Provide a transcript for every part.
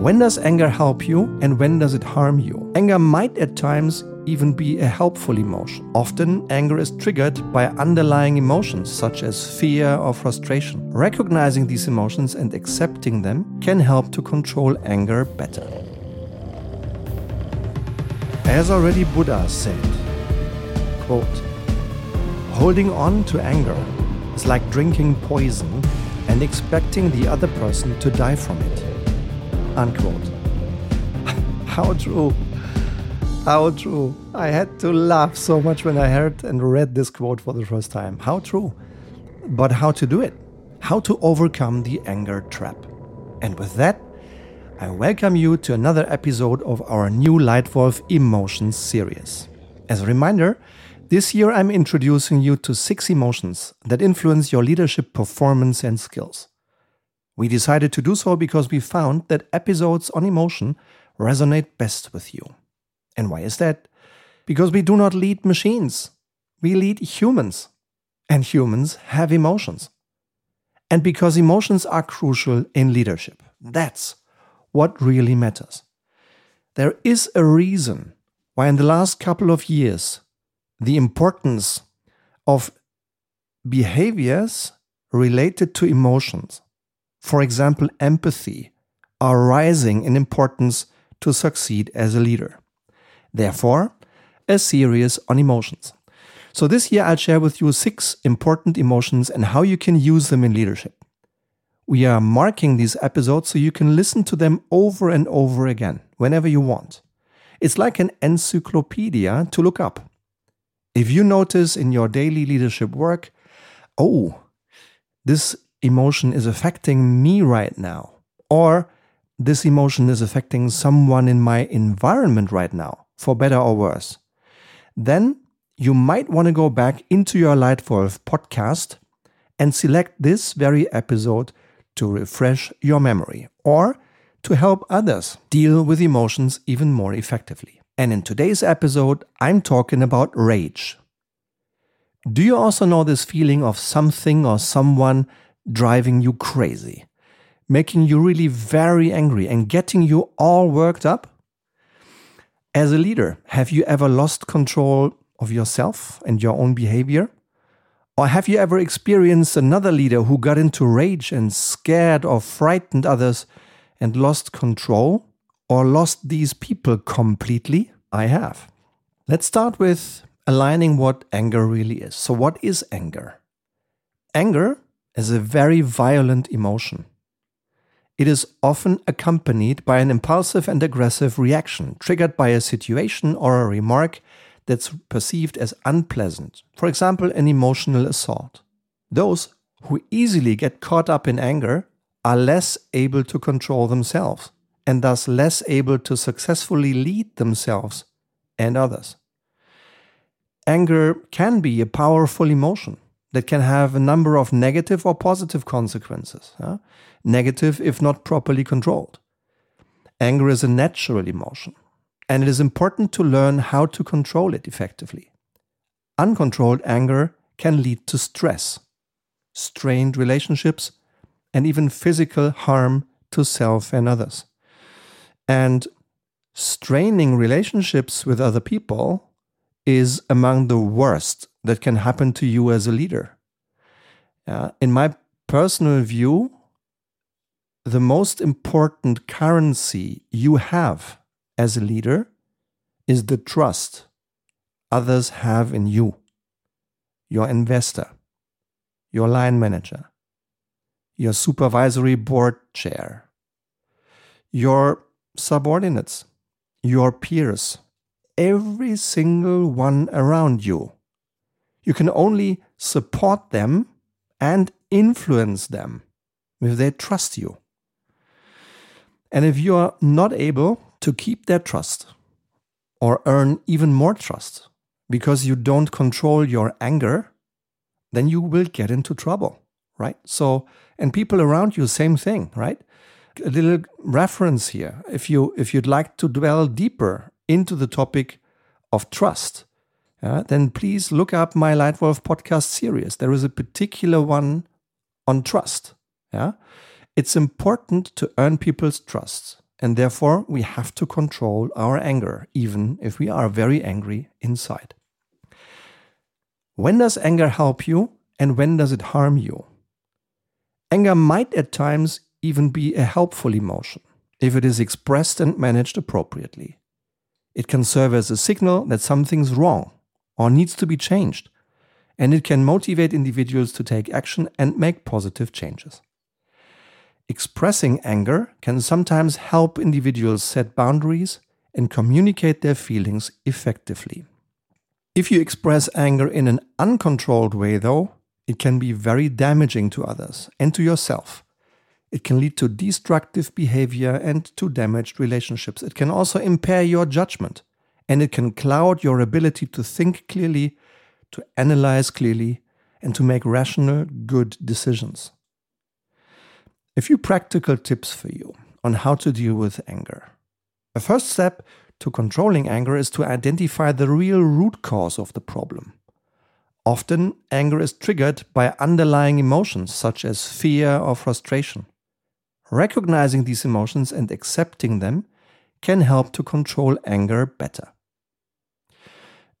When does anger help you and when does it harm you? Anger might at times even be a helpful emotion. Often, anger is triggered by underlying emotions such as fear or frustration. Recognizing these emotions and accepting them can help to control anger better. As already Buddha said, quote, holding on to anger is like drinking poison and expecting the other person to die from it. Unquote. How true. How true. I had to laugh so much when I heard and read this quote for the first time. How true. But how to do it? How to overcome the anger trap. And with that, I welcome you to another episode of our new Leitwolf Emotions series. As a reminder, this year I'm introducing you to six emotions that influence your leadership performance and skills. We decided to do so because we found that episodes on emotion resonate best with you. And why is that? Because we do not lead machines, we lead humans. And humans have emotions. And because emotions are crucial in leadership. That's what really matters. There is a reason why, in the last couple of years, the importance of behaviors related to emotions for example, empathy, are rising in importance to succeed as a leader. Therefore, a series on emotions. So, this year I'll share with you six important emotions and how you can use them in leadership. We are marking these episodes so you can listen to them over and over again, whenever you want. It's like an encyclopedia to look up. If you notice in your daily leadership work, oh, this emotion is affecting me right now, or this emotion is affecting someone in my environment right now, for better or worse, then you might want to go back into your Leitwolf podcast and select this very episode to refresh your memory or to help others deal with emotions even more effectively. And in today's episode, I'm talking about rage. Do you also know this feeling of something or someone driving you crazy, making you really very angry and getting you all worked up? As a leader, have you ever lost control of yourself and your own behavior? Or have you ever experienced another leader who got into rage and scared or frightened others and lost control or lost these people completely? I have. Let's start with aligning what anger really is. So, what is anger? Anger is a very violent emotion. It is often accompanied by an impulsive and aggressive reaction triggered by a situation or a remark that's perceived as unpleasant, for example, an emotional assault. Those who easily get caught up in anger are less able to control themselves and thus less able to successfully lead themselves and others. Anger can be a powerful emotion that can have a number of negative or positive consequences. Negative if not properly controlled. Anger is a natural emotion, and it is important to learn how to control it effectively. Uncontrolled anger can lead to stress, strained relationships, and even physical harm to self and others. And straining relationships with other people is among the worst that can happen to you as a leader. Uh, in my personal view, the most important currency you have as a leader is the trust others have in you, your investor, your line manager, your supervisory board chair, your subordinates, your peers, every single one around you you can only support them and influence them if they trust you. And if you are not able to keep their trust or earn even more trust because you don't control your anger, then you will get into trouble, right? So, and people around you, same thing, right? A little reference here. If you if you'd like to dwell deeper into the topic of trust, yeah, then please look up my Leitwolf podcast series. There is a particular one on trust. Yeah, it's important to earn people's trust, and therefore we have to control our anger, even if we are very angry inside. When does anger help you, and when does it harm you? Anger might at times even be a helpful emotion if it is expressed and managed appropriately. It can serve as a signal that something's wrong or needs to be changed, and it can motivate individuals to take action and make positive changes. Expressing anger can sometimes help individuals set boundaries and communicate their feelings effectively. If you express anger in an uncontrolled way, though, it can be very damaging to others and to yourself. It can lead to destructive behavior and to damaged relationships. It can also impair your judgment and it can cloud your ability to think clearly, to analyze clearly, and to make rational, good decisions. A few practical tips for you on how to deal with anger. A first step to controlling anger is to identify the real root cause of the problem. Often, anger is triggered by underlying emotions such as fear or frustration. Recognizing these emotions and accepting them can help to control anger better.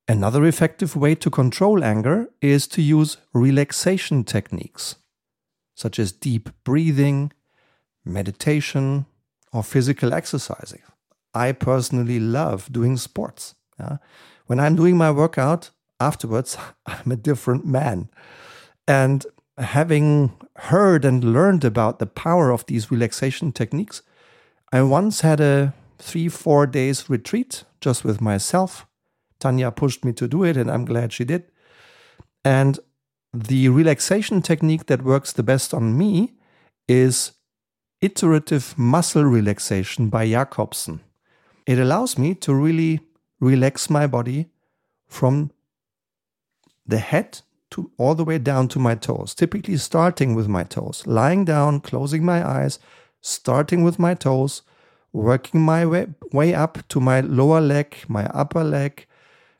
Another effective way to control anger is to use relaxation techniques, such as deep breathing, meditation, or physical exercising. I personally love doing sports. Yeah? When I'm doing my workout, afterwards, I'm a different man. And having heard and learned about the power of these relaxation techniques, I once had a three, four days retreat just with myself. Tanya pushed me to do it, and I'm glad she did. And the relaxation technique that works the best on me is iterative muscle relaxation by Jacobson. It allows me to really relax my body from the head to all the way down to my toes, typically starting with my toes, lying down, closing my eyes, starting with my toes, working my way, way up to my lower leg, my upper leg,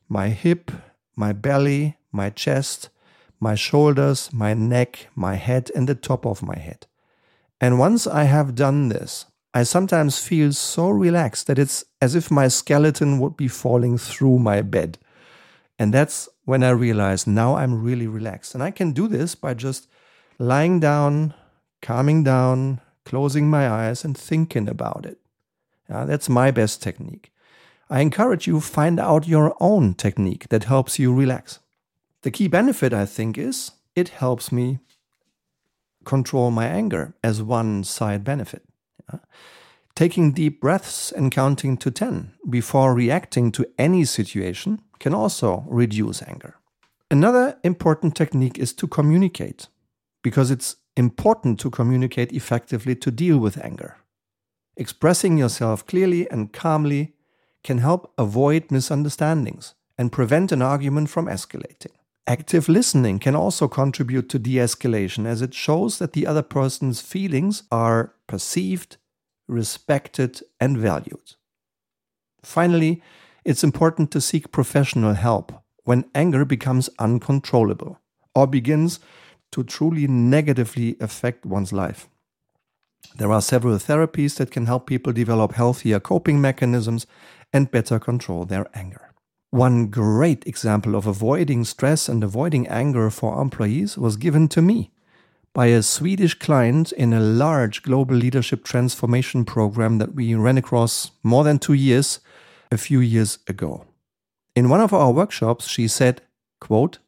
my hip, my belly, my chest, my shoulders, my neck, my head, and the top of my head. And once I have done this, I sometimes feel so relaxed that it's as if my skeleton would be falling through my bed. And that's when I realize now I'm really relaxed. And I can do this by just lying down, calming down, closing my eyes, and thinking about it. Yeah, that's my best technique. I encourage you find out your own technique that helps you relax. The key benefit, I think, is it helps me control my anger as one side benefit. Yeah? Taking deep breaths and counting to 10 before reacting to any situation can also reduce anger. Another important technique is to communicate, because it's important to communicate effectively to deal with anger. Expressing yourself clearly and calmly can help avoid misunderstandings and prevent an argument from escalating. Active listening can also contribute to de escalation as it shows that the other person's feelings are perceived, respected, and valued. Finally, it's important to seek professional help when anger becomes uncontrollable or begins to truly negatively affect one's life. There are several therapies that can help people develop healthier coping mechanisms and better control their anger. One great example of avoiding stress and avoiding anger for employees was given to me by a Swedish client in a large global leadership transformation program that we ran across more than two years a few years ago. In one of our workshops, she said, quote,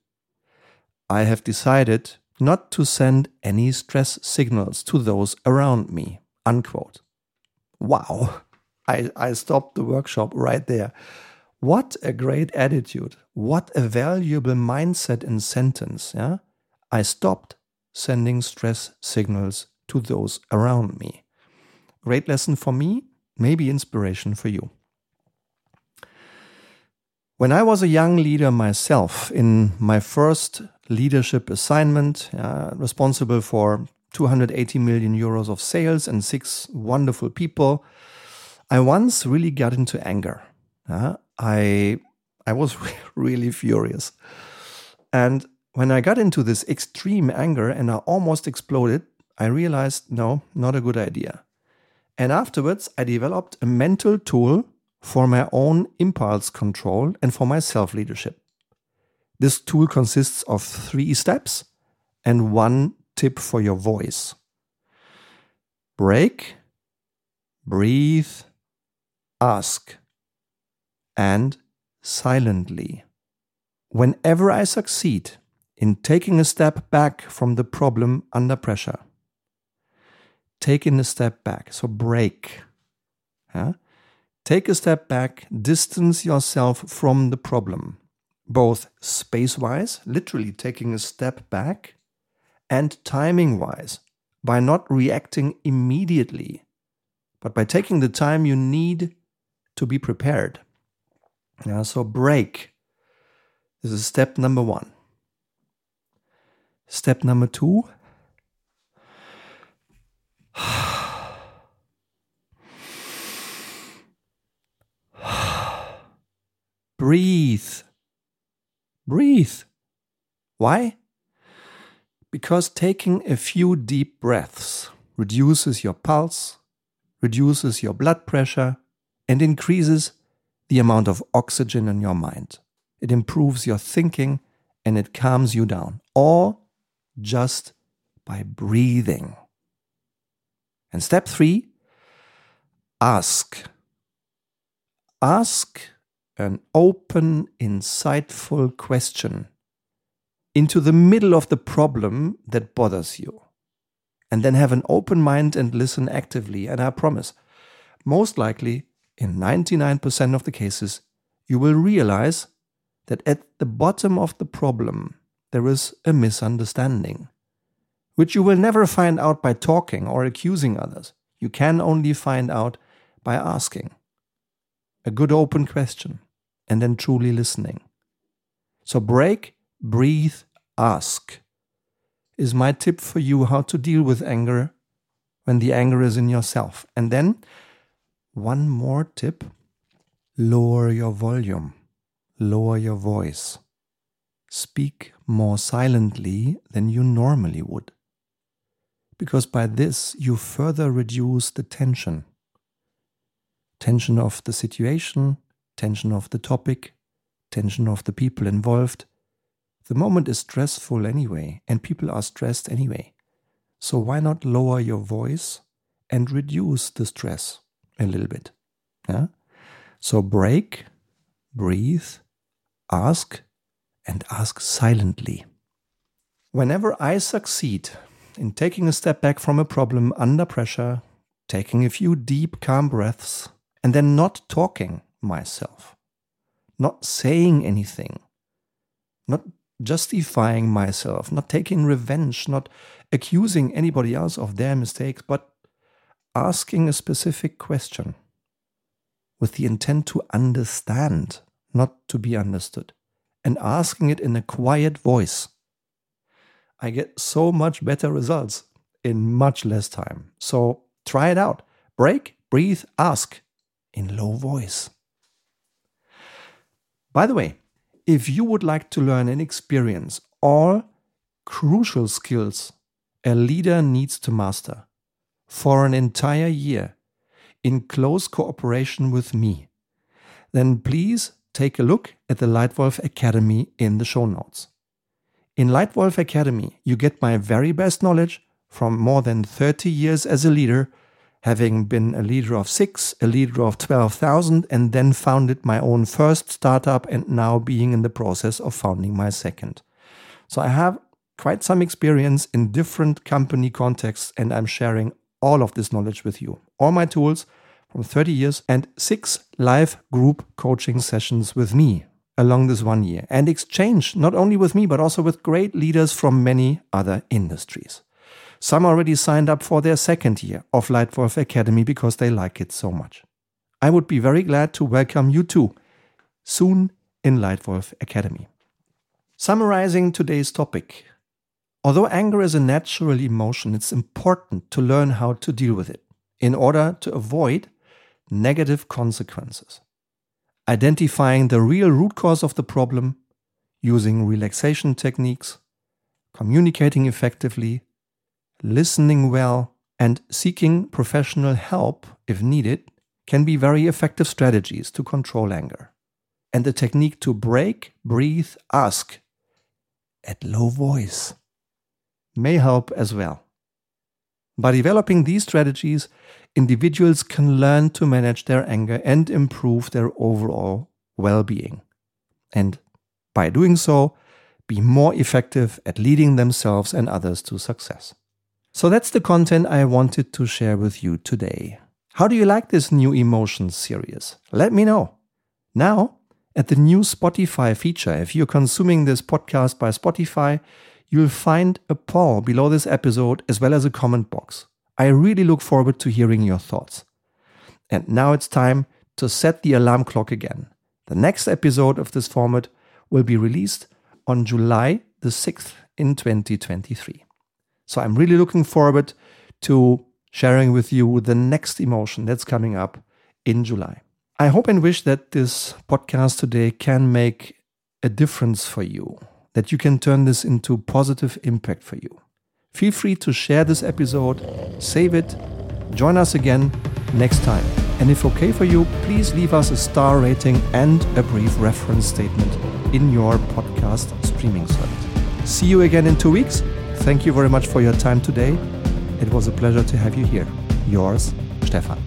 I have decided not to send any stress signals to those around me. Unquote. Wow. I, I stopped the workshop right there. What a great attitude. What a valuable mindset and sentence. Yeah? I stopped sending stress signals to those around me. Great lesson for me, maybe inspiration for you. When I was a young leader myself, in my first leadership assignment, uh, responsible for 280 million euros of sales and six wonderful people, I once really got into anger. Uh, I I was really furious, and when I got into this extreme anger and I almost exploded, I realized no, not a good idea. And afterwards, I developed a mental tool for my own impulse control and for my self leadership. This tool consists of three steps and one tip for your voice break, breathe, ask, and silently. Whenever I succeed in taking a step back from the problem under pressure, taking a step back, so break. Yeah? Take a step back, distance yourself from the problem, both space wise, literally taking a step back, and timing wise, by not reacting immediately, but by taking the time you need to be prepared. Yeah, so break. This is step number one. Step number two. Breathe. Breathe. Why? Because taking a few deep breaths reduces your pulse, reduces your blood pressure, and increases the amount of oxygen in your mind. It improves your thinking and it calms you down, all just by breathing. And step three ask. Ask an open, insightful question into the middle of the problem that bothers you. And then have an open mind and listen actively. And I promise, most likely, in 99% of the cases, you will realize that at the bottom of the problem, there is a misunderstanding, which you will never find out by talking or accusing others. You can only find out by asking a good open question and then truly listening. So break, breathe, ask is my tip for you how to deal with anger when the anger is in yourself. And then one more tip lower your volume, lower your voice. Speak more silently than you normally would. Because by this, you further reduce the tension tension of the situation, tension of the topic, tension of the people involved. The moment is stressful anyway, and people are stressed anyway. So why not lower your voice and reduce the stress a little bit? Yeah? So break, breathe, ask, and ask silently. Whenever I succeed in taking a step back from a problem under pressure, taking a few deep, calm breaths, and then not talking myself, not saying anything, not justifying myself, not taking revenge, not accusing anybody else of their mistakes, but asking a specific question with the intent to understand, not to be understood, and asking it in a quiet voice. I get so much better results in much less time. So try it out. Break, breathe, ask in low voice. By the way, if you would like to learn and experience all crucial skills a leader needs to master for an entire year in close cooperation with me, then please take a look at the Leitwolf Academy in the show notes. In Leitwolf Academy, you get my very best knowledge from more than 30 years as a leader having been a leader of six, a leader of 12,000, and then founded my own first startup and now being in the process of founding my second. So I have quite some experience in different company contexts, and I'm sharing all of this knowledge with you. All my tools from 30 years and six live group coaching sessions with me along this one year, and exchange not only with me, but also with great leaders from many other industries. Some already signed up for their second year of Leitwolf Academy because they like it so much. I would be very glad to welcome you too soon in Leitwolf Academy. Summarizing today's topic. Although anger is a natural emotion, it's important to learn how to deal with it in order to avoid negative consequences. Identifying the real root cause of the problem, using relaxation techniques, communicating effectively, listening well, and seeking professional help if needed can be very effective strategies to control anger. And the technique to break, breathe, ask at low voice may help as well. By developing these strategies, individuals can learn to manage their anger and improve their overall well being. And by doing so, be more effective at leading themselves and others to success. So that's the content I wanted to share with you today. How do you like this new emotions series? Let me know. Now, at the new Spotify feature, if you're consuming this podcast by Spotify, you'll find a poll below this episode as well as a comment box. I really look forward to hearing your thoughts. And now it's time to set the alarm clock again. The next episode of this format will be released on July the 6th in 2023. So I'm really looking forward to sharing with you the next emotion that's coming up in July. I hope and wish that this podcast today can make a difference for you, that you can turn this into positive impact for you. Feel free to share this episode, save it, join us again next time. And if okay for you, please leave us a star rating and a brief reference statement in your podcast streaming service. See you again in two weeks. Thank you very much for your time today. It was a pleasure to have you here. Yours, Stefan.